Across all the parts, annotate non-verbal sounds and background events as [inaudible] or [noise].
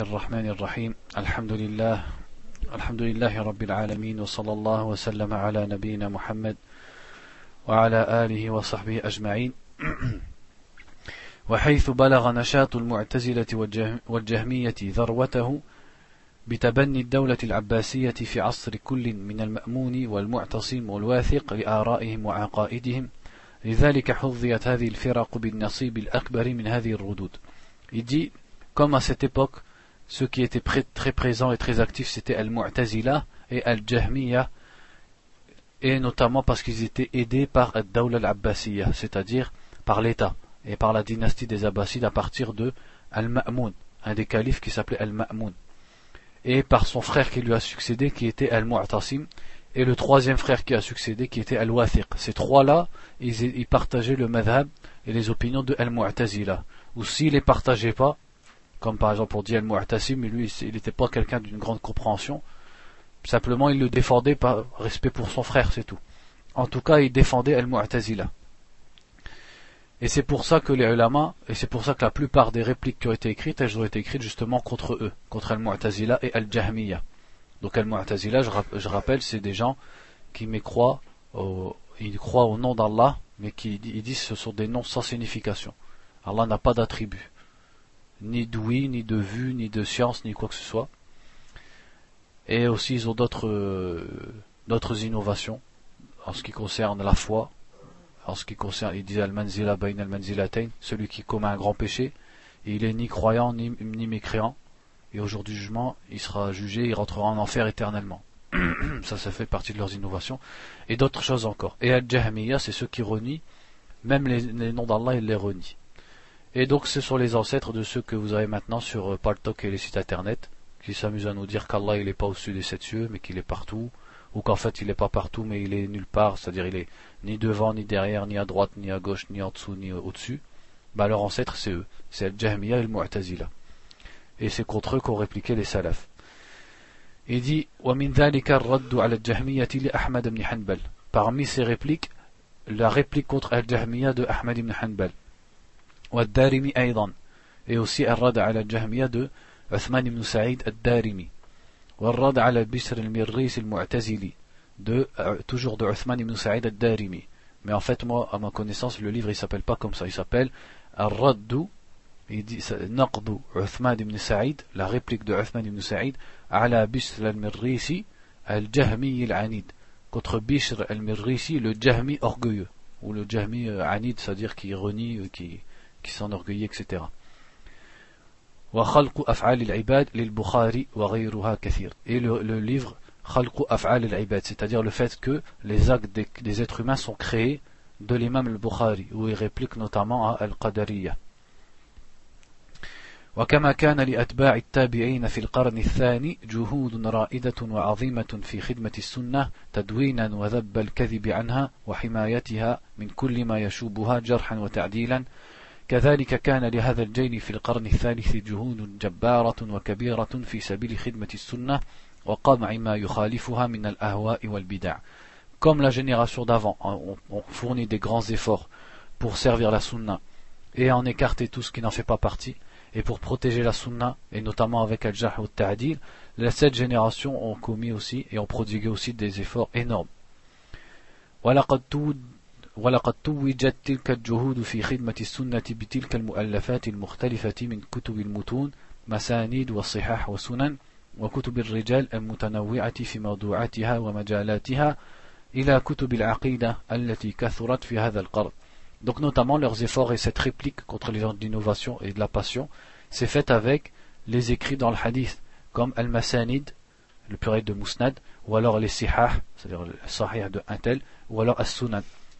الرحمن الرحيم. الحمد لله. الحمد لله رب العالمين وصلى الله وسلم على نبينا محمد وعلى آله وصحبه أجمعين. وحيث بلغ نشاط المعتزلة والجهمية ذروته بتبني الدولة العباسية في عصر كل من المأمون والمعتصم والواثق لآرائهم وعقائدهم. لذلك حظيت هذه الفرق بالنصيب الأكبر من هذه الردود. Il dit, comme cette époque, ceux qui étaient très présents et très actifs, c'était Al-Mu'tazila et Al-Jahmiya, et notamment parce qu'ils étaient aidés par Ad-Dawla al-Abbasiyya, c'est-à-dire par l'État et par la dynastie des Abbasides à partir de Al-Ma'moun, un des califes qui s'appelait Al-Ma'moun, et par son frère qui lui a succédé, qui était Al-Mu'tasim, et le troisième frère qui a succédé, qui était Al-Wathiq. Ces trois-là, ils, partageaient le madhab et les opinions de Al-Mu'tazila. Ou s'ils les partageaient pas, comme par exemple pour dire Al-Mu'tasim, lui, il n'était pas quelqu'un d'une grande compréhension. Simplement, il le défendait par respect pour son frère, c'est tout. En tout cas, il défendait Al-Mu'tazila. Et c'est pour ça que les ulama, et c'est pour ça que la plupart des répliques qui ont été écrites, elles ont été écrites justement contre eux, contre Al-Mu'tazila et Al-Jahmiya. Donc Al-Mu'tazila, je, rappelle, c'est des gens qui croient au, ils croient au nom d'Allah, mais qui ils disent que ce sont des noms sans signification. Allah n'a pas d'attribut ni d'ouïe, ni de vue, ni de science, ni quoi que ce soit. Et aussi, ils ont d'autres euh, d'autres innovations en ce qui concerne la foi, en ce qui concerne, ils disent al-manzila bain al-manzilatayn, celui qui commet un grand péché, il est ni croyant ni, ni mécréant, et au jour du jugement, il sera jugé, il rentrera en enfer éternellement. [clears throat] ça, ça fait partie de leurs innovations. Et d'autres choses encore. Et al-jahmiya, c'est ceux qui renient, même les, les noms d'Allah, ils les renient. Et donc ce sont les ancêtres de ceux que vous avez maintenant sur euh, Paltok et les sites internet, qui s'amusent à nous dire qu'Allah il n'est pas au-dessus des sept cieux, mais qu'il est partout, ou qu'en fait il n'est pas partout, mais il est nulle part, c'est-à-dire il est ni devant, ni derrière, ni à droite, ni à gauche, ni en dessous, ni au-dessus. Bah leur ancêtre c'est eux, c'est al Jahmiya et le Mu'tazila. Et c'est contre eux qu'ont répliqué les salafs. Il dit Parmi ces répliques, la réplique contre al-Jahmiya de Ahmad ibn Hanbal. والدارمي أيضا et aussi الرد على الجهمية de عثمان بن سعيد الدارمي والرد على بشر المريس المعتزلي de toujours de Uthman ibn Sa'id al-Darimi mais en fait moi à ma connaissance le livre il s'appelle pas comme ça il s'appelle Ar-Raddu il dit Naqdu Uthman ibn Sa'id la réplique de Uthman ibn Sa'id ala Bishr al-Mirrisi al-Jahmi al-Anid contre Bishr al-Mirrisi le Jahmi orgueilleux ou le Jahmi Anid c'est-à-dire qui renie qui qui s'enorgueillit, etc. وخلق أفعال العباد للبخاري وغيرها كثير. Et le, le livre خلق أفعال العباد, c'est-à-dire le fait que les actes des, des êtres humains sont créés de l'imam al-Bukhari, où il réplique notamment à Al-Qadariya. وكما كان لأتباع التابعين في القرن الثاني جهود رائدة وعظيمة في خدمة السنة تدوينا وذب الكذب عنها وحمايتها من كل ما يشوبها جرحا وتعديلا كذلك كان لهذا الجيل في القرن الثالث جهود جبارة وكبيرة في سبيل خدمة السنة وقمع ما يخالفها من الأهواء والبدع. Comme la génération d'avant, on, on fournit des grands efforts pour servir la sunna et en écarter tout ce qui n'en fait pas partie, et pour protéger la sunna, et notamment avec al-jah ou al-ta'adil, cette génération ont commis aussi et ont prodigué aussi des efforts énormes. ولقد توجت تلك الجهود في خدمة السنة بتلك المؤلفات المختلفة من كتب المتون مسانيد والصحاح وسنن وكتب الرجال المتنوعة في موضوعاتها ومجالاتها إلى كتب العقيدة التي كثرت في هذا القرن. Donc notamment leurs efforts et cette réplique contre les gens d'innovation et de la passion, c'est fait avec les écrits dans le hadith, comme Al-Masanid, le pluriel de Musnad, ou alors les Sihah, c'est-à-dire le Sahih de Intel, ou alors As-Sunan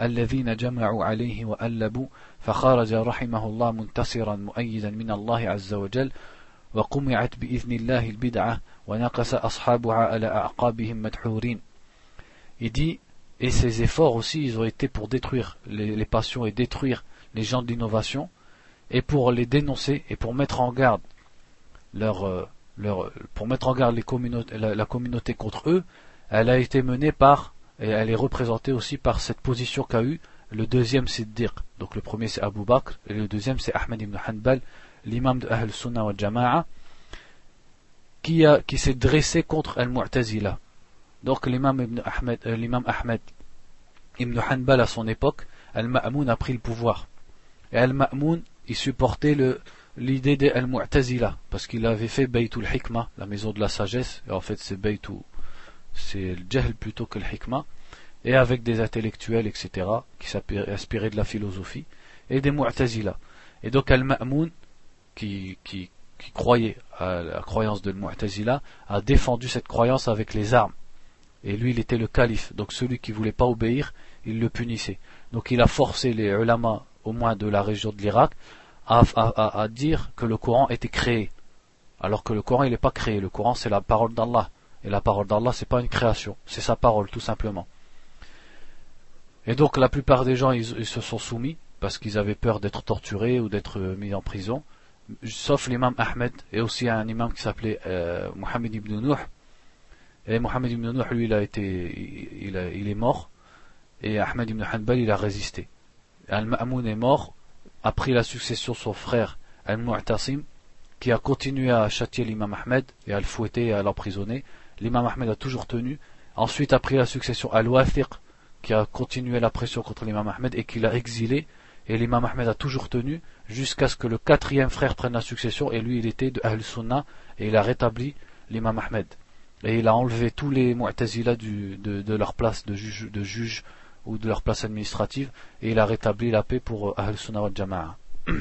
الذين جمعوا عليه وألبوا فخرج رحمه الله منتصرا مؤيدا من الله عز وجل وقمعت بإذن الله البدعة ونقص أصحابها على أعقابهم مدحورين Il dit, et ces efforts aussi, ils ont été pour détruire les, les passions et détruire les gens de l'innovation, et pour les dénoncer et pour mettre en garde leur, euh, leur pour mettre en garde les communautés, la, la communauté contre eux, elle a été menée par et elle est représentée aussi par cette position qu'a eu le deuxième Siddiq. Donc le premier c'est Abu Bakr et le deuxième c'est Ahmed ibn Hanbal, l'imam de Ahl Sunnah wa Jama'a, qui, qui s'est dressé contre Al-Mu'tazila. Donc l'imam ibn Ahmed, euh, l'imam Ahmed ibn Hanbal à son époque, Al-Ma'moun a pris le pouvoir. Et Al-Ma'moun, il supportait le, l'idée des Al-Mu'tazila, parce qu'il avait fait Baytul Hikmah, la maison de la sagesse, et en fait c'est Baytul c'est le jahl plutôt que le hikmah, et avec des intellectuels, etc., qui s'inspiraient de la philosophie, et des mu'tazila. Et donc Al-Ma'moun, qui, croyait à la croyance de mu'tazila, a défendu cette croyance avec les armes. Et lui, il était le calife, donc celui qui voulait pas obéir, il le punissait. Donc il a forcé les ulama, au moins de la région de l'Irak, à, à, à dire que le Coran était créé. Alors que le Coran, il n'est pas créé. Le Coran, c'est la parole d'Allah. Et la parole d'Allah, c'est pas une création, c'est sa parole, tout simplement. Et donc la plupart des gens, ils, se sont soumis parce qu'ils avaient peur d'être torturés ou d'être euh, mis en prison, sauf l'imam Ahmed et aussi un imam qui s'appelait euh, Mohammed ibn Nuh. Et Mohammed ibn Nuh, lui, il a été, il, il est mort, et Ahmed ibn Hanbal, il a résisté. Al-Ma'moun est mort, a pris la succession son frère Al-Mu'tasim, qui a continué à châtier l'imam Ahmed et à le fouetter et à l'emprisonner l'imam Ahmed a toujours tenu. Ensuite a pris la succession Al-Wathiq, qui a continué la pression contre l'imam Ahmed et qui l'a exilé. Et l'imam Ahmed a toujours tenu jusqu'à ce que le quatrième frère prenne la succession. Et lui, il était de Ahl-Sunnah et il a rétabli l'imam Ahmed. Et il a enlevé tous les Mu'tazila de, de, leur place de juge, ou de leur place administrative et il a rétabli la paix pour Ahl-Sunnah wa Jama'a. [clears throat]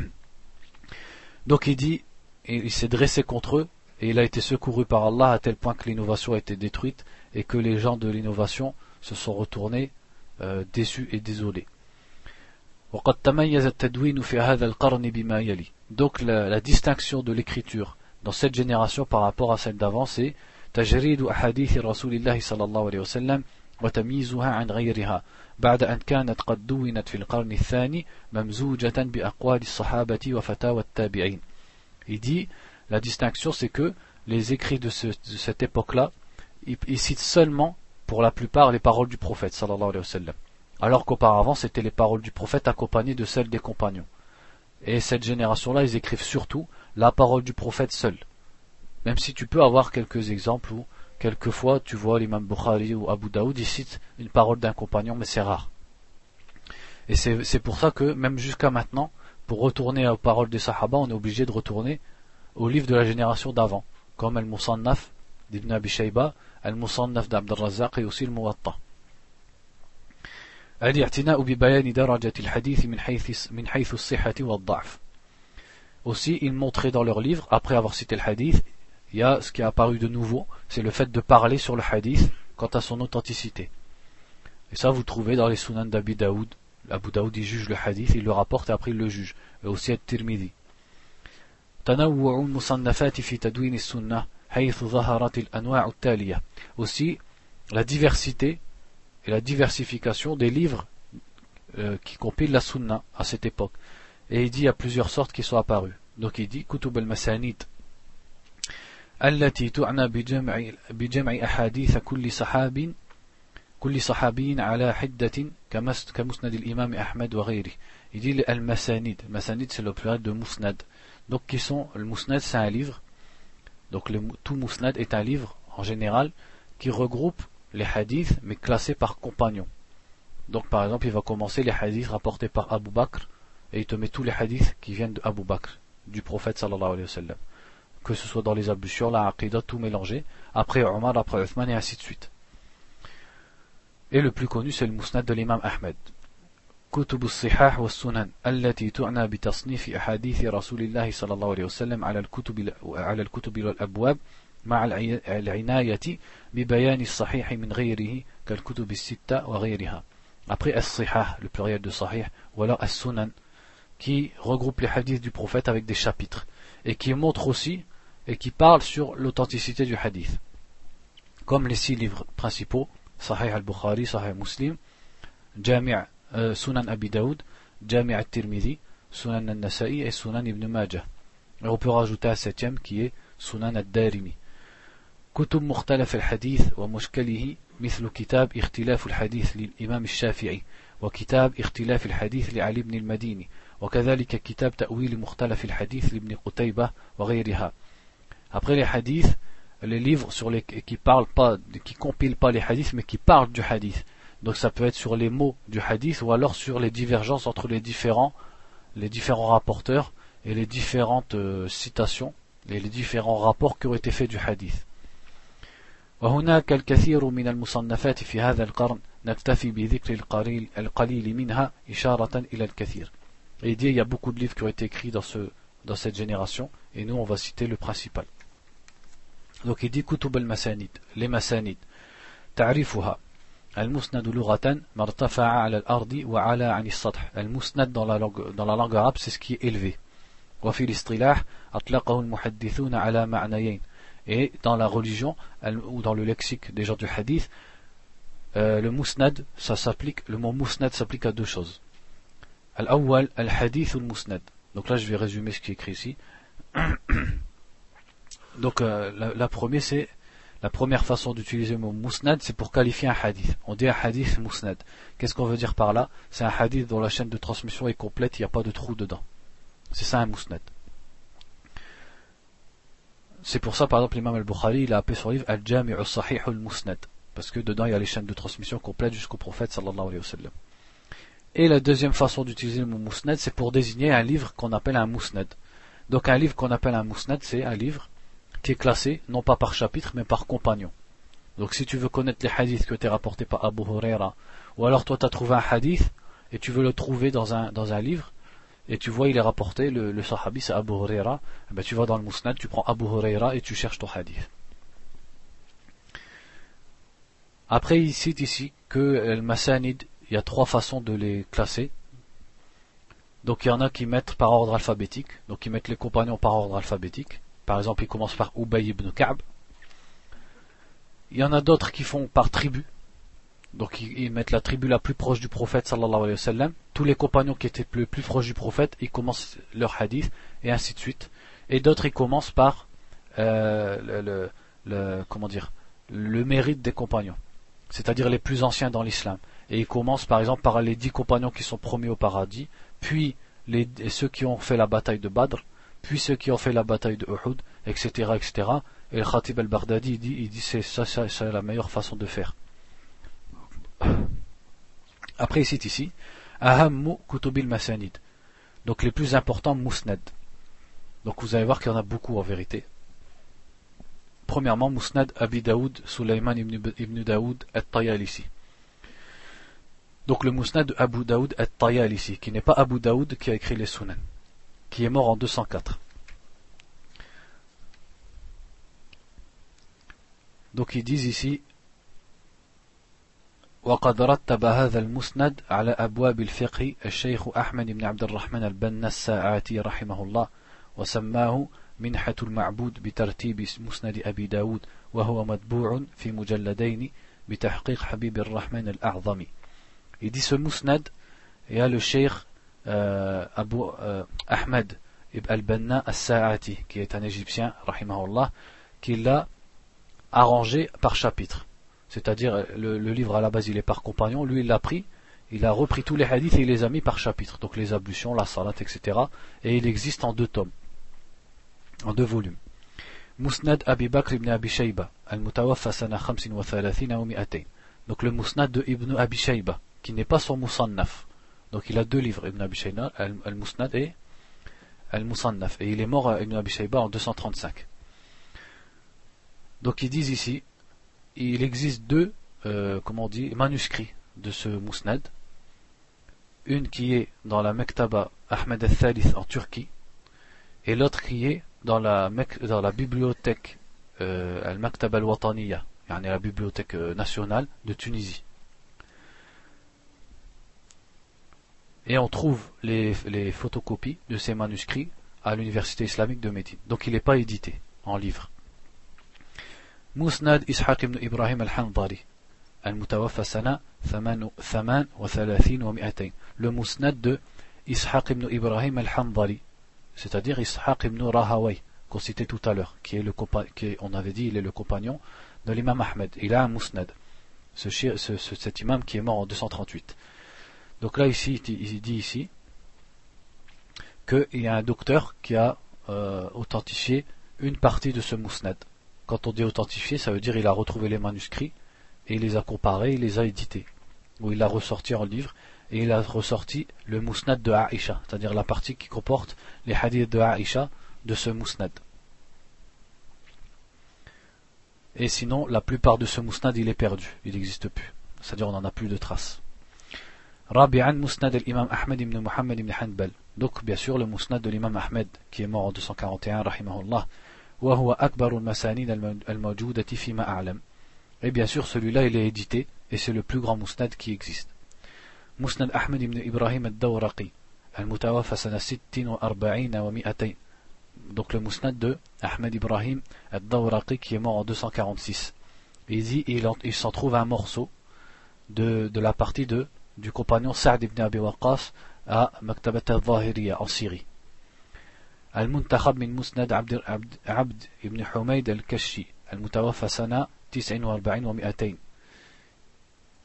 Donc il dit, il s'est dressé contre eux et il a été secouru par Allah à tel point que l'innovation a été détruite et que les gens de l'innovation se sont retournés euh, déçus et désolés. Donc la, la distinction de l'écriture dans cette génération par rapport à celle d'avant c'est تجريد أحاديث رسول الله صلى الله عليه وسلم وتمييزها عن غيرها بعد أن كانت قد دونت في القرن الثاني ممزوجة بأقوال الصحابة وفتاوى التابعين. Il dit la distinction, c'est que les écrits de, cette époque-là, ils, citent seulement, pour la plupart, les paroles du prophète, sallallahu alayhi wa. Alors qu'auparavant, c'était les paroles du prophète accompagnées de celles des compagnons. Et cette génération-là, ils écrivent surtout la parole du prophète seul. Même si tu peux avoir quelques exemples où, quelquefois, tu vois l'imam Bukhari ou Abu Daoud, ils citent une parole d'un compagnon, mais c'est rare. Et c'est pour ça que, même jusqu'à maintenant, pour retourner aux paroles des sahaba, on est obligé de retourner aux livres de la génération d'avant, comme Al-Musannaf d'Ibn Abi Shayba, Al-Musannaf d'Abd al-Razzaq et aussi Al-Muwatta. Aussi, ils montraient dans leur livre, après avoir cité le hadith, il y a ce qui est apparu de nouveau, c'est le fait de parler sur le hadith quant à son authenticité. Et ça, vous trouvez dans les sunan d'Abi Daoud. Abu Daoud, il juge le hadith, il le rapporte et après il le juge. Et aussi At-Tirmidhi. تنوع المصنفات في تدوين السنة حيث ظهرت الأنواع التالية aussi la diversité et la diversification des livres euh, qui compilent la sunna à cette époque et il dit a plusieurs sortes qui sont apparues donc il dit كتب المسانيد التي تعنى بجمع, بجمع أحاديث كل صحاب كل صحابي على حدة كمسند الإمام أحمد وغيره il dit المسانيد المسانيد c'est le pluriel de musnad donc qui sont le Mousnad c'est un livre. Donc le, tout Mousnad est un livre en général qui regroupe les hadiths mais classés par compagnon donc par exemple il va commencer les hadiths rapportés par Abu Bakr et il te met tous les hadiths qui viennent de Abu Bakr du prophète sallallahu alayhi wa sallam. Que ce soit dans les ablutions, la aqidah, tout mélangé après Omar, après Uthman et ainsi de suite. Et le plus connu c'est le Mousnad de l'imam Ahmed كتب الصحاح والسنن التي تعنى بتصنيف أحاديث رسول الله صلى الله عليه وسلم على الكتب على الكتب والأبواب مع العناية ببيان الصحيح من غيره كالكتب الستة وغيرها. Après الصحاح, le pluriel de sahih, ou alors qui regroupe les hadiths du prophète avec des chapitres, et qui montre aussi et qui parle sur l'authenticité du hadith. Comme les six livres principaux, Sahih al-Bukhari, Sahih Muslim, Jami' euh, Sunan Abi Daoud, Jami' al-Tirmidhi, Sunan al-Nasa'i et Sunan ibn Majah. Et on peut rajouter un septième qui est Sunan al-Darimi. كتب مختلف الحديث ومشكله مثل كتاب اختلاف الحديث للإمام الشافعي وكتاب اختلاف الحديث لعلي بن المديني وكذلك كتاب تأويل مختلف الحديث لابن قتيبة وغيرها Après les hadiths, les livres sur les, qui parlent pas, qui compilent pas les hadiths, mais qui parlent du hadith. Donc ça peut être sur les mots du hadith ou alors sur les divergences entre les différents, les différents rapporteurs et les différentes euh, citations et les différents rapports qui ont été faits du hadith. وهناك الكثير من المصنفات في هذا القرن نكتفي بذكر القليل, القليل منها إشارة إلى الكثير. Et il dit il y a beaucoup de livres qui ont été écrits dans, ce, dans cette génération et nous on va citer le principal. Donc il dit كتب المسانيد les masanid تعريفها Al-Musnad luratan, martafa'a ala al-ardi wa ala al-sath. Al-Musnad dans la langue arabe, c'est ce qui est élevé. Et dans la religion ou dans le lexique des gens du hadith, euh, le musnad, ça s'applique le mot musnad s'applique à deux choses. Al-awwal al-hadith Musnad. Donc là, je vais résumer ce qui est écrit ici. [coughs] Donc euh, la première c'est la première façon d'utiliser le mot musnad c'est pour qualifier un hadith. On dit un hadith musnad. Qu'est-ce qu'on veut dire par là? C'est un hadith dont la chaîne de transmission est complète il n'y a pas de trou dedans. C'est ça un musnad. C'est pour ça par exemple l'imam al-Bukhari il a appelé son livre al-Jami' al-Sahih al-Musnad parce que dedans il y a les chaînes de transmission complètes jusqu'au prophète sallallahu alayhi wa sallam. Et la deuxième façon d'utiliser le mot musnad c'est pour désigner un livre qu'on appelle un musnad. Donc un livre qu'on appelle un musnad c'est un livre qui est classé non pas par chapitre mais par compagnon. Donc si tu veux connaître les hadiths que tu as rapportés par Abu Huraira, ou alors toi tu as trouvé un hadith et tu veux le trouver dans un, dans un livre, et tu vois il est rapporté, le, sahabi c'est Abu Huraira, eh ben, tu vas dans le Musnad, tu prends Abu Huraira et tu cherches ton hadith. Après il cite ici que le Masanid, il y a trois façons de les classer. Donc il y en a qui mettent par ordre alphabétique, donc ils mettent les compagnons par ordre alphabétique. Par exemple, il commence par Ubay ibn Ka'b. Il y en a d'autres qui font par tribu. Donc ils, mettent la tribu la plus proche du prophète sallallahu alayhi wa sallam. Tous les compagnons qui étaient le plus proches du prophète, ils commencent leur hadith et ainsi de suite. Et d'autres ils commencent par euh, le, comment dire le mérite des compagnons, c'est-à-dire les plus anciens dans l'islam. Et ils commencent par exemple par les dix compagnons qui sont promis au paradis, puis ceux qui ont fait la bataille de Badr, puis ceux qui ont fait la bataille de Uhud, etc., etc. Et le Khatib al-Baghdadi, il dit, il dit c'est ça, c'est la meilleure façon de faire. [coughs] Après, il cite ici, Ahammu kutubil masanid. Donc les plus importants musnad. Donc vous allez voir qu'il y en a beaucoup en vérité. Premièrement, musnad Abi Daoud, Sulaiman ibn, ibn Daoud at-Tayalisi. Donc le musnad de Abu Daoud at-Tayalisi, qui n'est pas Abu Daoud qui a écrit les sunan qui est mort en 204. Donc ils disent ici وقد رتب هذا المسند على أبواب الفقه الشيخ أحمد بن عبد الرحمن البنا الساعاتي رحمه الله وسماه منحة المعبود بترتيب مسند أبي داود وهو مطبوع في مجلدين بتحقيق حبيب الرحمن الأعظم Il dit ce musnad, il y a le cheikh euh, Abu euh, Ahmed ibn al-Banna as-Sa'ati, qui est un Égyptien, rahimahullah, qui l'a arrangé par chapitre. C'est-à-dire, le, livre à la base, il est par compagnon, lui, il l'a pris, il a repris tous les hadiths et il les a mis par chapitre. Donc les ablutions, la salat, etc. Et il existe en deux tomes, en deux volumes. Musnad Abi Bakr ibn Abi Shayba, al-Mutawaffa sana 35 wa Donc le Musnad de Ibn Abi Shayba, qui n'est pas son Musannaf. Donc il a deux livres, Ibn Abi Shayba, Al-Musnad et Al-Musannaf. Et il est mort, euh, Ibn Abi Shayba, en 235. Donc ils disent ici, il existe deux, euh, on manuscrits de ce Musnad. Une qui est dans la Mektaba Ahmed al-Thalith en Turquie, et l'autre qui est dans la, dans la bibliothèque euh, Al-Maktaba al-Wataniya, la bibliothèque nationale de Tunisie. Et on trouve les, photocopies de ces manuscrits à l'université islamique de Médine. Donc il n'est pas édité. en livres. Musnad Ishaq ibn Ibrahim al-Hanbari, al-Mutawaffa sana Thaman wa. Le Musnad de Ishaq ibn Ibrahim al-Hanbari, c'est-à-dire Ishaq ibn Rahaway, qu'on citait tout à l'heure, qui est le qui on avait dit, il est le compagnon de l'imam Ahmed. Il a un Musnad, ce, ce, cet imam qui est mort en 238. Donc là, ici, il dit ici qu'il y a un docteur qui a euh, authentifié une partie de ce Musnad. Quand on dit authentifié, ça veut dire qu'il a retrouvé les manuscrits et il les a comparés, il les a édités. Ou il a ressorti en livre et il a ressorti le Musnad de Aïcha, c'est-à-dire la partie qui comporte les hadiths de Aïcha de ce Musnad. Et sinon, la plupart de ce Musnad, il est perdu, il n'existe plus. C'est-à-dire, on n'en a plus de traces. Rabi'an Musnad al-Imam Ahmed ibn Muhammad ibn Hanbal. Donc, bien sûr, le Musnad de l'imam Ahmed, qui est mort en 241, rahimahullah. وهو أكبر المسانيد الموجودة فيما أعلم. Et bien sûr, celui-là, il est édité, et c'est le plus grand Musnad qui existe. Musnad Ahmed ibn Ibrahim al-Dawraqi. المتوفى سنة 46 و200 donc le Musnad de Ahmed Ibrahim al-Dawraqi qui est mort en 246. Il dit il, s'en trouve un morceau de, de la partie de, du compagnon Sa'd ibn Abi Waqqas à Maktabat al-Zahiriya en Syrie. المنتخب من مسند عبد, عبد, عبد ibn Humayd al-Kashi المتوفى سنة 49 و200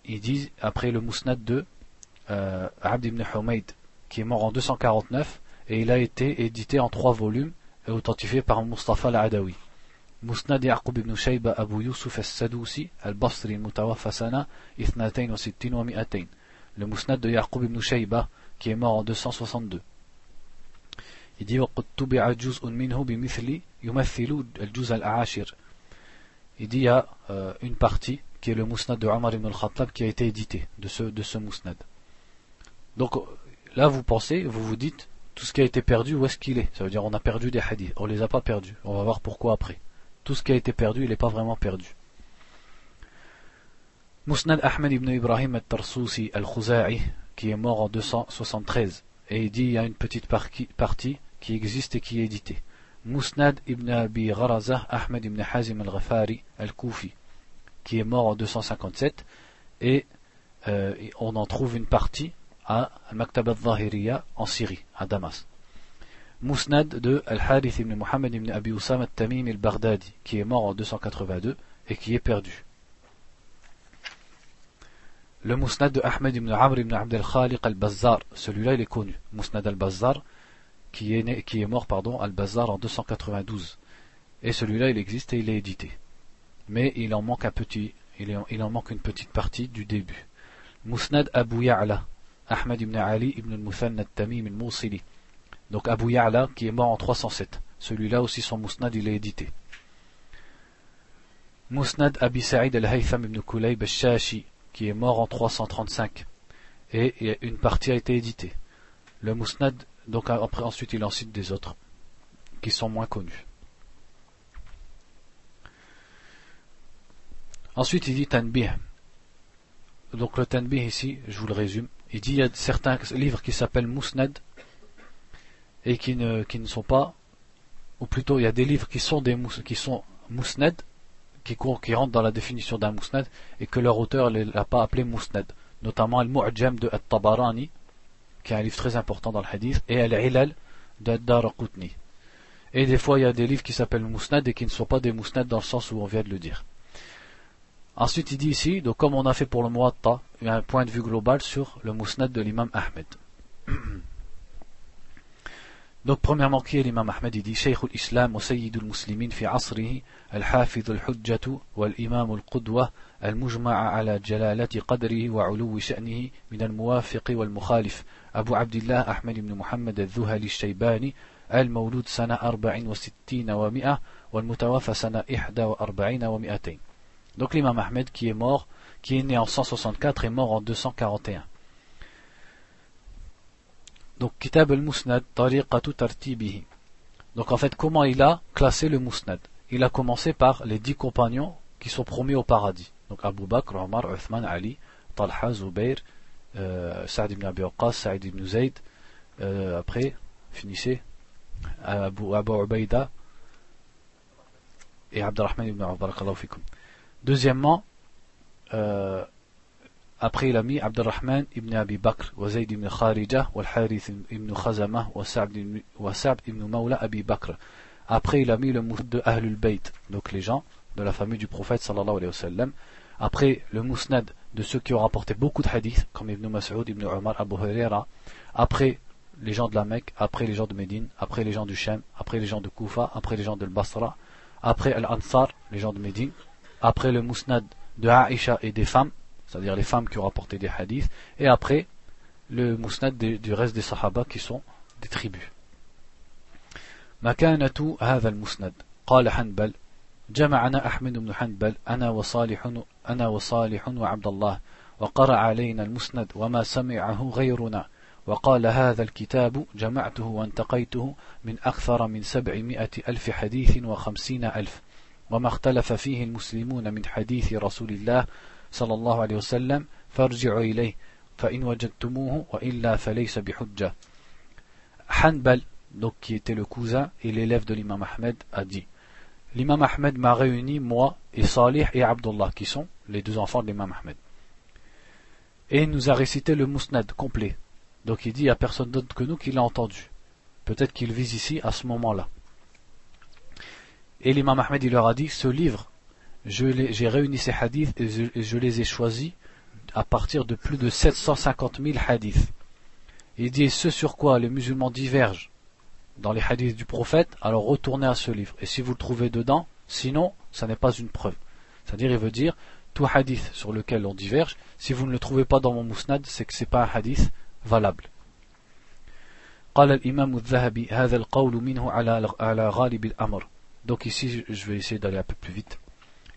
il dit après le musnad de euh, Abd ibn Humayd qui est mort en 249 et il a été édité en trois volumes authentifié par Mustafa al-Adawi. مسند يعقوب بن شيبة أبو يوسف السدوسي البصري المتوفى سنة 62 و200 le Mousnad de Yaqub ibn Shayba, qui est mort en 262. Il dit Il il y a euh, une partie qui est le Mousnad de Omar ibn al-Khattab qui a été édité de ce, de Mousnad. Donc là vous pensez, vous vous dites tout ce qui a été perdu, où est-ce qu'il est? Ça veut dire on a perdu des hadiths, on ne les a pas perdus, on va voir pourquoi après. Tout ce qui a été perdu, il n'est pas vraiment perdu. Musnad Ahmed ibn Ibrahim al-Tarsousi al-Khuzai, qui est mort en 273. Et il dit il y a une petite partie qui existe et qui est éditée. Musnad ibn Abi Gharazah Ahmed ibn Hazim al-Ghafari al-Koufi, qui est mort en 257. Et euh, on en trouve une partie à Al-Maktab al-Zahiriya en Syrie, à Damas. Musnad de Al-Harith ibn Muhammad ibn Abi Usam al-Tamim al-Baghdadi, qui est mort en 282 et qui est perdu. Le Musnad de Ahmed ibn Amr ibn Abd al-Khaliq al-Bazzar, celui-là il est connu. Musnad al-Bazzar, qui est, qui est mort pardon, al-Bazzar en 292. Et celui-là il existe et il est édité. Mais il en manque un petit, il, en manque une petite partie du début. Musnad Abu Ya'la, Ahmed ibn Ali ibn al-Muthanna al-Tamim al-Mawsili. Donc Abu Ya'la qui est mort en 307. Celui-là aussi son Musnad il est édité. Musnad Abi Sa'id al-Haytham ibn Kulayb al-Shashi qui est mort en 335. Et une partie a été éditée. Le Musnad, donc après ensuite il en cite des autres qui sont moins connus. Ensuite il dit Tanbih. Donc le Tanbih ici, je vous le résume, il dit il y a certains livres qui s'appellent Mousnad et qui ne, qui ne sont pas, ou plutôt il y a des livres qui sont des qui sont Mousnad, qui, rentrent dans la définition d'un Mousnad et que leur auteur ne l'a pas appelé Mousnad, notamment Al-Mu'jam de At-Tabarani, qui est un livre très important dans le hadith, et Al-Ilal de Ad-Daraqutni. Et des fois il y a des livres qui s'appellent Mousnad et qui ne sont pas des Mousnad dans le sens où on vient de le dire. Ensuite, il dit ici, donc comme on a fait pour le Muatta, il un point de vue global sur le Musnad de l'imam Ahmed. [clears throat] Donc premièrement, qui est l'imam Ahmed Il dit Cheikh al-Islam wa Sayyid al-Muslimin fi asrihi al-Hafidh al-Hujjatu wal-Imam al-Qudwa al-Mujma'a ala jalalati qadrihi wa uluwi sha'nihi min al-Muwafiqi wal-Mukhalif Abu Abdullah Ahmed ibn Muhammad al-Zuhali al-Shaybani al-Mawlud sana 64 wa 100 والمتوفى sana 41 wa 200 Donc l'imam Ahmed qui est mort, qui est né en 164 et mort en 241. Donc Kitab al-Musnad, tariqatu tartibihi. Donc en fait, comment il a classé le Musnad? Il a commencé par les dix compagnons qui sont promis au paradis. Donc Abu Bakr, Omar, Uthman, Ali, Talha, Zubair, euh, Saad ibn Abi Waqqas, Saïd ibn Zayd. Euh, après, finissez. Abu, Abu Ubaida, et Abdurrahman ibn Auf. Deuxièmement, euh, après il a mis Abdurrahman ibn Abi Bakr, wa Zayd ibn Kharija, wa Harith ibn Khazama, wa Sa'b ibn Mawla Abi Bakr. Après il a mis le mousnad de Ahlul Bayt, donc les gens de la famille du prophète sallallahu alayhi wa sallam. Après le mousnad de ceux qui ont rapporté beaucoup de hadiths, comme Ibn Mas'ud, Ibn Umar, Abu Huraira. Après les gens de la Mecque, après les gens de Médine, après les gens du Shem, après les gens de Koufa, après les gens de Basra, après Al-Ansar, les gens de Médine, après le mousnad de Aïcha et des femmes, c'est-à-dire les femmes qui ont rapporté des hadiths, et après le mousnad du reste des sahaba qui sont des tribus. مكانة هذا المسند قال حنبل جمعنا أحمد بن حنبل أنا وصالح أنا وصالح وعبد الله وقرأ علينا المسند وما سمعه غيرنا وقال هذا الكتاب جمعته وانتقيته من أكثر من سبعمائة ألف حديث وخمسين ألف وما اختلف فيه المسلمون من حديث رسول الله صلى الله عليه وسلم فارجعوا إليه فإن وجدتموه وإلا فليس بحجة Hanbal, donc qui était le cousin et l'élève de l'imam Ahmed, a dit L'imam Ahmed m'a réuni, moi et Salih et Abdullah, qui sont les deux enfants de l'imam Ahmed. Et il nous a récité le Mousnad complet. Donc il dit, il n'y a personne d'autre que nous qui l'a entendu. Peut-être qu'il vise ici à ce moment-là. Et l'imam Ahmed, il leur a dit, ce livre, j'ai réuni ces hadiths et je, les ai choisis à partir de plus de 750 000 hadiths. Il dit ce sur quoi les musulmans divergent dans les hadiths du prophète, alors retournez à ce livre. Et si vous le trouvez dedans, sinon, ça n'est pas une preuve. C'est-à-dire, il veut dire, tout hadith sur lequel on diverge, si vous ne le trouvez pas dans mon mousnad, c'est que ce n'est pas un hadith valable. Donc ici, je vais essayer d'aller un peu plus vite.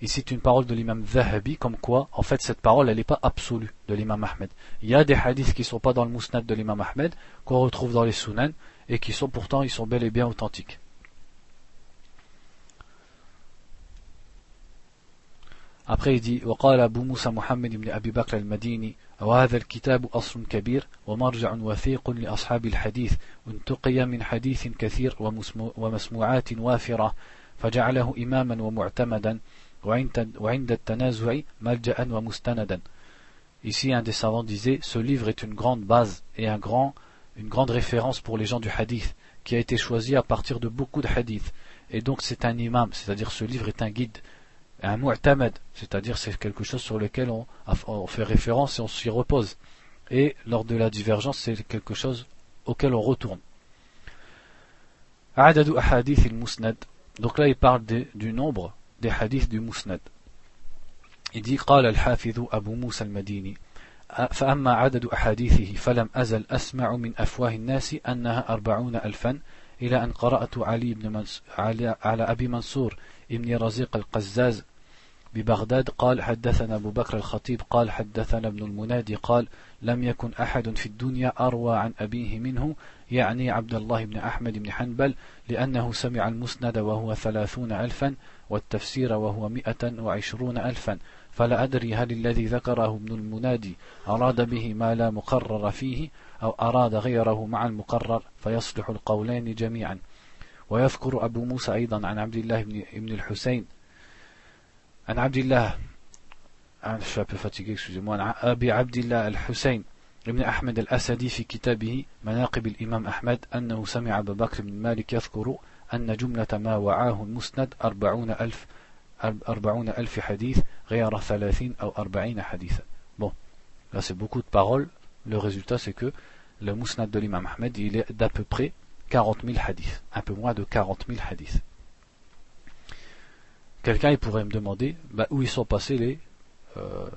Ici, c'est une parole de l'imam Zahabi, comme quoi, en fait, cette parole, elle n'est pas absolue de l'imam Ahmed. Il y a des hadiths qui ne sont pas dans le mousnad de l'imam Ahmed, qu'on retrouve dans les sunan, et qui sont pourtant, ils sont bel et bien authentiques. Après, il dit, وقال أبو موسى محمد بن أبي بكر المديني وهذا الكتاب أصل كبير ومرجع وثيق لأصحاب الحديث انتقي من حديث كثير ومسموعات وافرة فجعله إماما ومعتمدا Ici, un des savants disait Ce livre est une grande base et un grand, une grande référence pour les gens du hadith, qui a été choisi à partir de beaucoup de hadiths. Et donc, c'est un imam, c'est-à-dire ce livre est un guide, un mu'tamad, c'est-à-dire c'est quelque chose sur lequel on, on fait référence et on s'y repose. Et lors de la divergence, c'est quelque chose auquel on retourne. Donc là, il parle du nombre des hadiths du Musnad. Il dit قال الحافظ أبو موسى المديني فأما عدد أحاديثه فلم أزل أسمع من أفواه الناس أنها أربعون ألفا إلى أن قرأت علي بن منص... على... على أبي منصور ابن رزيق القزاز ببغداد قال حدثنا أبو بكر الخطيب قال حدثنا ابن المنادي قال لم يكن أحد في الدنيا أروى عن أبيه منه يعني عبد الله بن أحمد بن حنبل لأنه سمع المسند وهو ثلاثون ألفا والتفسير وهو مئة وعشرون ألفا. فلا أدري هل الذي ذكره ابن المنادي أراد به ما لا مقرر فيه أو أراد غيره مع المقرر فيصلح القولين جميعا. ويذكر أبو موسى أيضا عن عبد الله بن الحسين. عن عبد الله عن أبي عبد الله الحسين ابن أحمد الأسدي في كتابه مناقب الإمام أحمد أنه سمع أبا بكر بن مالك يذكر أن جملة ما وعاه المسند أربعون ألف أربعون ألف حديث غير ثلاثين أو أربعين حديثا Bon, là c'est beaucoup de paroles. Le résultat c'est que le musnad de l'imam Ahmed il est d'à peu près 40 000 hadiths, un peu moins de 40 000 hadiths. Quelqu'un il pourrait me demander bah, où ils sont passés les euh,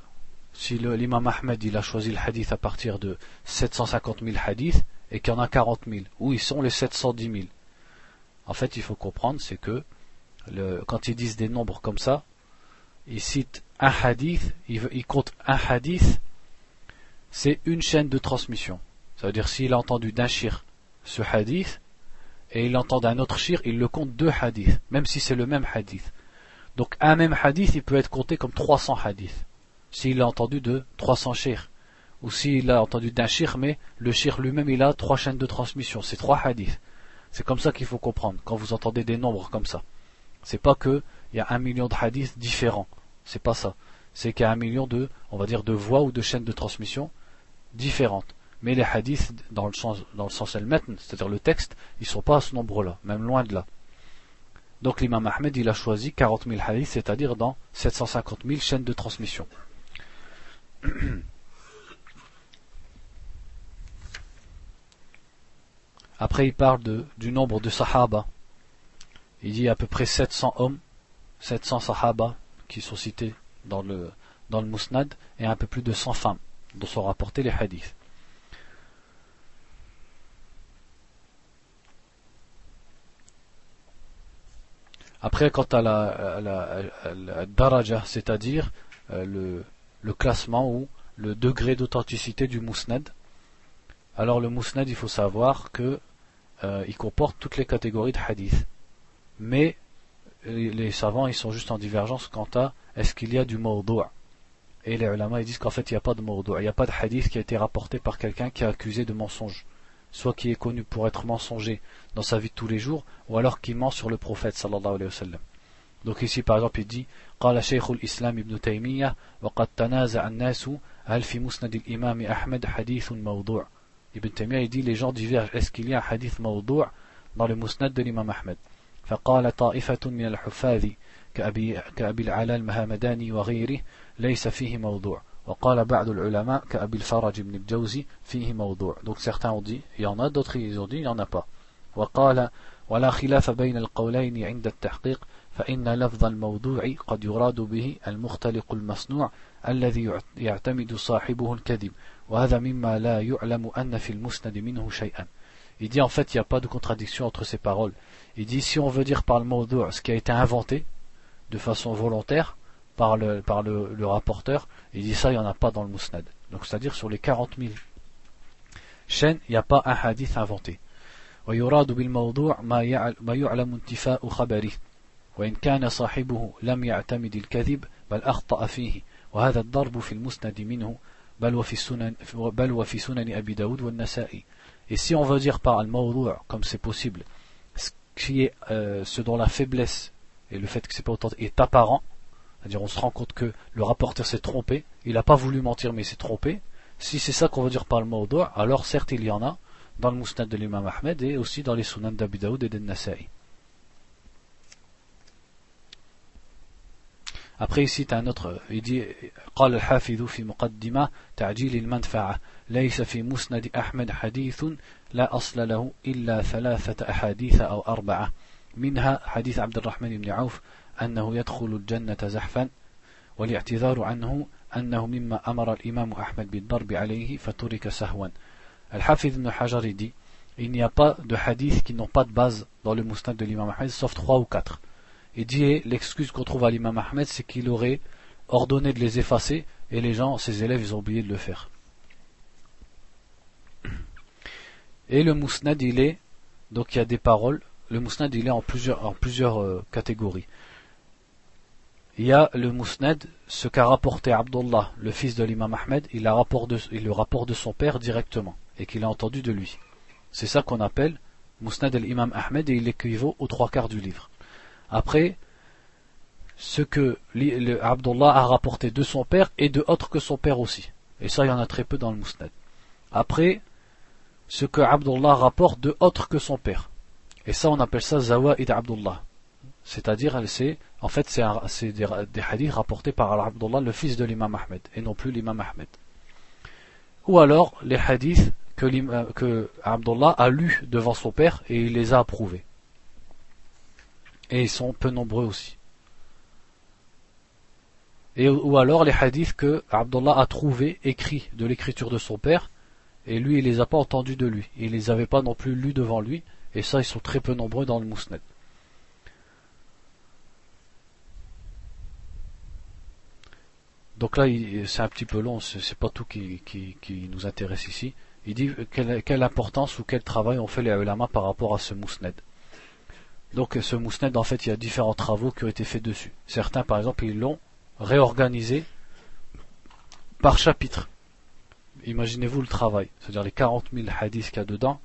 si l'imam Ahmed il a choisi le hadith à partir de 750 000 hadiths et qu'il y en a 40 000, où ils sont les 710 000 en fait, il faut comprendre, c'est que quand ils disent des nombres comme ça, ils citent un hadith, ils, comptent un hadith, c'est une chaîne de transmission. Ça veut dire s'il a entendu d'un shir ce hadith, et il entend d'un autre shir, il le compte deux hadiths, même si c'est le même hadith. Donc un même hadith, il peut être compté comme 300 hadiths s'il a entendu de 300 chirs, ou s'il a entendu d'un shir, mais le shir lui-même il a trois chaînes de transmission, c'est trois hadiths. C'est comme ça qu'il faut comprendre quand vous entendez des nombres comme ça. C'est pas que il y a un million de hadiths différents. C'est pas ça. C'est qu'il y a un million de, on va dire, de voies ou de chaînes de transmission différentes. Mais les hadiths, dans le sens, dans le sens c'est-à-dire le texte, ils sont pas à ce nombre-là, même loin de là. Donc l'imam Ahmed, il a choisi 40 000 hadiths, c'est-à-dire dans 750 000 chaînes de transmission. [clears throat] Après, il parle du nombre de sahaba. Il dit à peu près 700 hommes, 700 sahaba qui sont cités dans le, dans le Musnad, et un peu plus de 100 femmes dont sont rapportés les hadiths. Après, quant à la, daraja, c'est-à-dire euh, le, classement ou le degré d'authenticité du musnad, alors le musnad, il faut savoir que euh, il comporte toutes les catégories de hadith. Mais les, savants, ils sont juste en divergence quant à est-ce qu'il y a du mawdu'. Et les ulama, ils disent qu'en fait, il n'y a pas de mawdu'. Il n'y a pas de hadith qui a été rapporté par quelqu'un qui a accusé de mensonge soit qui est connu pour être mensonger dans sa vie de tous les jours, ou alors qui ment sur le prophète sallallahu alayhi wa sallam. Donc ici par exemple il dit قال شيخ الإسلام ابن تيمية وقد تنازع الناس هل في مسند الإمام أحمد حديث موضوع Ibn Taymiyyah dit les gens divergent est-ce qu'il y a un hadith موضوع dans le musnad de l'imam Ahmed فقال طائفة من الحفاظ كأبي, كأبي العلا المهامداني وغيره ليس فيه موضوع وقال بعض العلماء كأبي الفرج بن الجوزي فيه موضوع donc certains ont dit il y en a d'autres ils ont dit il y en a pas. وقال ولا خلاف بين القولين عند التحقيق فإن لفظ الموضوع قد يراد به المختلق المصنوع الذي يعتمد صاحبه الكذب وهذا مما لا يعلم أن في المسند منه شيئا Il dit en fait il n'y a pas de contradiction entre ces paroles. Il dit si on veut dire par le mot ce qui a été inventé de façon volontaire, par le, par le, le rapporteur, il dit ça, il n'y en a pas dans le Mousnad. Donc c'est-à-dire sur les 40 000 chaînes, il n'y a pas un hadith inventé. ويراد بالموضوع ما ما يعلم انتفاء خبره وإن كان صاحبه لم يعتمد الكذب بل أخطأ فيه وهذا الضرب في المسند منه et si on veut dire par al comme c'est possible, euh, ce dont la faiblesse et le fait que c'est pas autant est apparent, c'est-à-dire on se rend compte que le rapporteur s'est trompé, il n'a pas voulu mentir mais il s'est trompé. Si c'est ça qu'on veut dire par al-mawdu', alors certes il y en a dans le Mousnad de l'imam Ahmed et aussi dans les Sunan d'Abidaoud et d'En-Nasa'i. Après tu as un autre, il dit قال الحافظ في مقدمة تعجيل المنفعة ليس في مسند أحمد حديث لا أصل له إلا ثلاثة أحاديث أو أربعة منها حديث عبد الرحمن بن عوف أنه يدخل الجنة زحفا والاعتذار عنه أنه مما أمر الإمام أحمد بالضرب عليه فترك سهوا Al-Hafiz ibn Hajar dit il n'y a pas de hadiths qui n'ont pas de base dans le mousnad de l'imam Ahmed sauf trois ou quatre. Il dit l'excuse qu'on trouve à l'imam Ahmed c'est qu'il aurait ordonné de les effacer et les gens, ses élèves, ils ont oublié de le faire. Et le mousnad il est, donc il y a des paroles, le mousnad il est en plusieurs, en plusieurs euh, catégories il y a le Mousnad, ce qu'a rapporté Abdullah, le fils de l'imam Ahmed, il, a rapport de, le rapporte de son père directement, et qu'il a entendu de lui. C'est ça qu'on appelle Mousnad al-Imam Ahmed, et il équivaut aux trois quarts du livre. Après, ce que Abdullah a rapporté de son père et de autres que son père aussi. Et ça, il y en a très peu dans le Mousnad. Après, ce que Abdullah rapporte de autres que son père. Et ça, on appelle ça Zawa'id Abdullah. C'est-à-dire, c'est, en fait, c'est des, hadiths rapportés par Abdullah, le fils de l'imam Ahmed, et non plus l'imam Ahmed. Ou alors, les hadiths que, que Abdullah a lus devant son père et il les a approuvés. Et ils sont peu nombreux aussi. Et, ou alors les hadiths que Abdullah a trouvés, écrits de l'écriture de son père, et lui il les a pas entendus de lui. Il les avait pas non plus lus devant lui, et ça ils sont très peu nombreux dans le Mousnad. Donc là, c'est un petit peu long, c'est pas tout qui, nous intéresse ici. Il dit quelle, importance ou quel travail ont fait les ulama par rapport à ce mousned. Donc ce mousned, en fait, il y a différents travaux qui ont été faits dessus. Certains, par exemple, ils l'ont réorganisé par chapitre. Imaginez-vous le travail, c'est-à-dire les 40 000 hadiths qu'il y a dedans.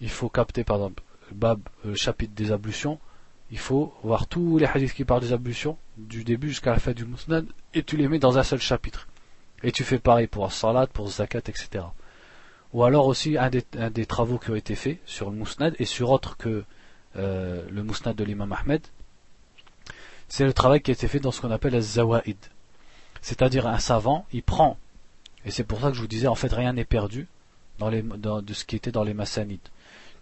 Il faut capter, par exemple, le, bab, le chapitre des ablutions, il faut voir tous les hadiths qui parlent des ablutions, du début jusqu'à la fin du musnad, et tu les mets dans un seul chapitre. Et tu fais pareil pour salat, pour zakat, etc. Ou alors aussi un des, travaux qui ont été faits sur le musnad et sur autre que euh, le musnad de l'imam Ahmed, c'est le travail qui a été fait dans ce qu'on appelle la zawaid. C'est-à-dire un savant, il prend, et c'est pour ça que je vous disais, en fait rien n'est perdu les, de ce qui était dans les massanides.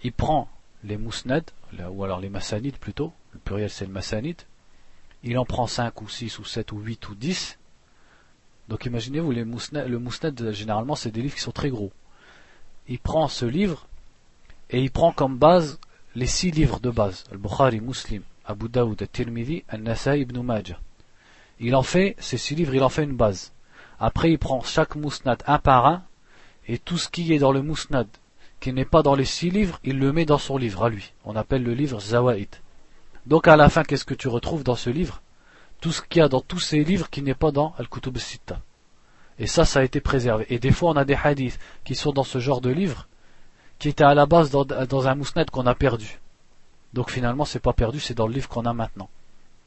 Il prend les musnad, ou alors les massanides plutôt, le pluriel c'est le massanid, il en prend 5 ou 6 ou 7 ou 8 ou 10. Donc imaginez-vous, le mousnad, généralement c'est des livres qui sont très gros. Il prend ce livre et il prend comme base les 6 livres de base, Al-Bukhari, Muslim, Abu Daoud, Al-Tirmidhi, Al-Nasai, Ibn Majah. Il en fait, ces 6 livres, il en fait une base. Après il prend chaque mousnad un par un et tout ce qui est dans le mousnad qui n'est pas dans les six livres, il le met dans son livre à lui. On appelle le livre Zawaïd. Donc à la fin, qu'est-ce que tu retrouves dans ce livre? Tout ce qu'il y a dans tous ces livres qui n'est pas dans Al-Kutub Sitta. Et ça, ça a été préservé. Et des fois, on a des hadiths qui sont dans ce genre de livre, qui étaient à la base dans, un mousnad qu'on a perdu. Donc finalement, c'est pas perdu, c'est dans le livre qu'on a maintenant.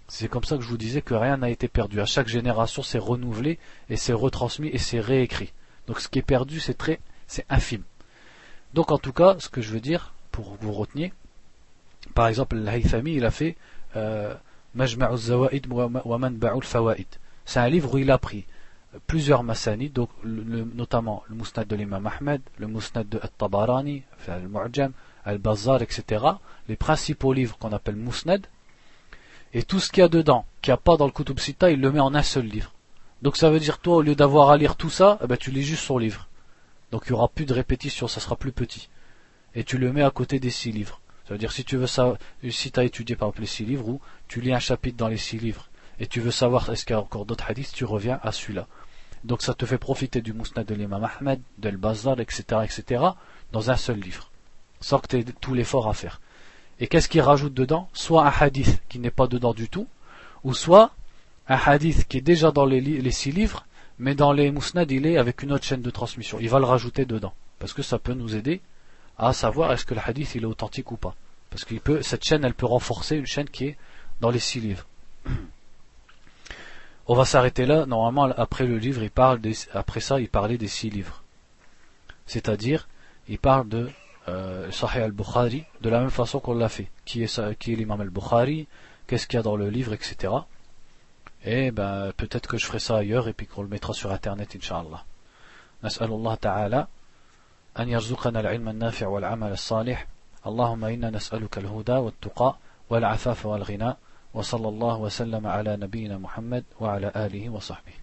C'est comme ça que je vous disais que rien n'a été perdu. À chaque génération, c'est renouvelé et c'est retransmis et c'est réécrit. Donc ce qui est perdu, c'est très, c'est infime. Donc en tout cas, ce que je veux dire, pour vous retenir, par exemple, l'Haythami, il a fait euh. C'est un livre où il a pris plusieurs masanid, donc notamment le Musnad de l'imam Ahmed, le Musnad de At-Tabarani, le Mu'jam, Al-Bazar, etc. Les principaux livres qu'on appelle Musnad, et tout ce qu'il y a dedans, qu'il n'y a pas dans le Kutub Sita, il le met en un seul livre. Donc ça veut dire toi, au lieu d'avoir à lire tout ça, eh ben, tu lis juste son livre. Donc il n'y aura plus de répétition, ça sera plus petit. Et tu le mets à côté des six livres. Ça veut dire si tu veux savoir, si tu as étudié par exemple les six livres, ou tu lis un chapitre dans les six livres, et tu veux savoir est-ce qu'il y a encore d'autres hadiths, tu reviens à celui-là. Donc ça te fait profiter du Mousnad de l'imam Ahmed, de bazar etc., etc., dans un seul livre. Sans que tu aies tout l'effort à faire. Et qu'est-ce qu'il rajoute dedans? Soit un hadith qui n'est pas dedans du tout, ou soit un hadith qui est déjà dans les six livres, mais dans les mousnad, il est avec une autre chaîne de transmission. Il va le rajouter dedans. Parce que ça peut nous aider à savoir est-ce que le hadith il est authentique ou pas. Parce que cette chaîne, elle peut renforcer une chaîne qui est dans les six livres. On va s'arrêter là. Normalement, après le livre, il parle des, après ça, il parlait des six livres. C'est-à-dire, il parle de euh, Sahih al-Bukhari de la même façon qu'on l'a fait. Qui est, qui est l'imam al-Bukhari, qu'est-ce qu'il y a dans le livre, etc. Et ben, peut-être que je ferai ça ailleurs et puis qu'on le mettra sur internet, Inch'Allah. نسأل الله تعالى أن يرزقنا العلم النافع والعمل الصالح اللهم إنا نسألك الهدى والتقى والعفاف والغنى وصلى الله وسلم على نبينا محمد وعلى آله وصحبه.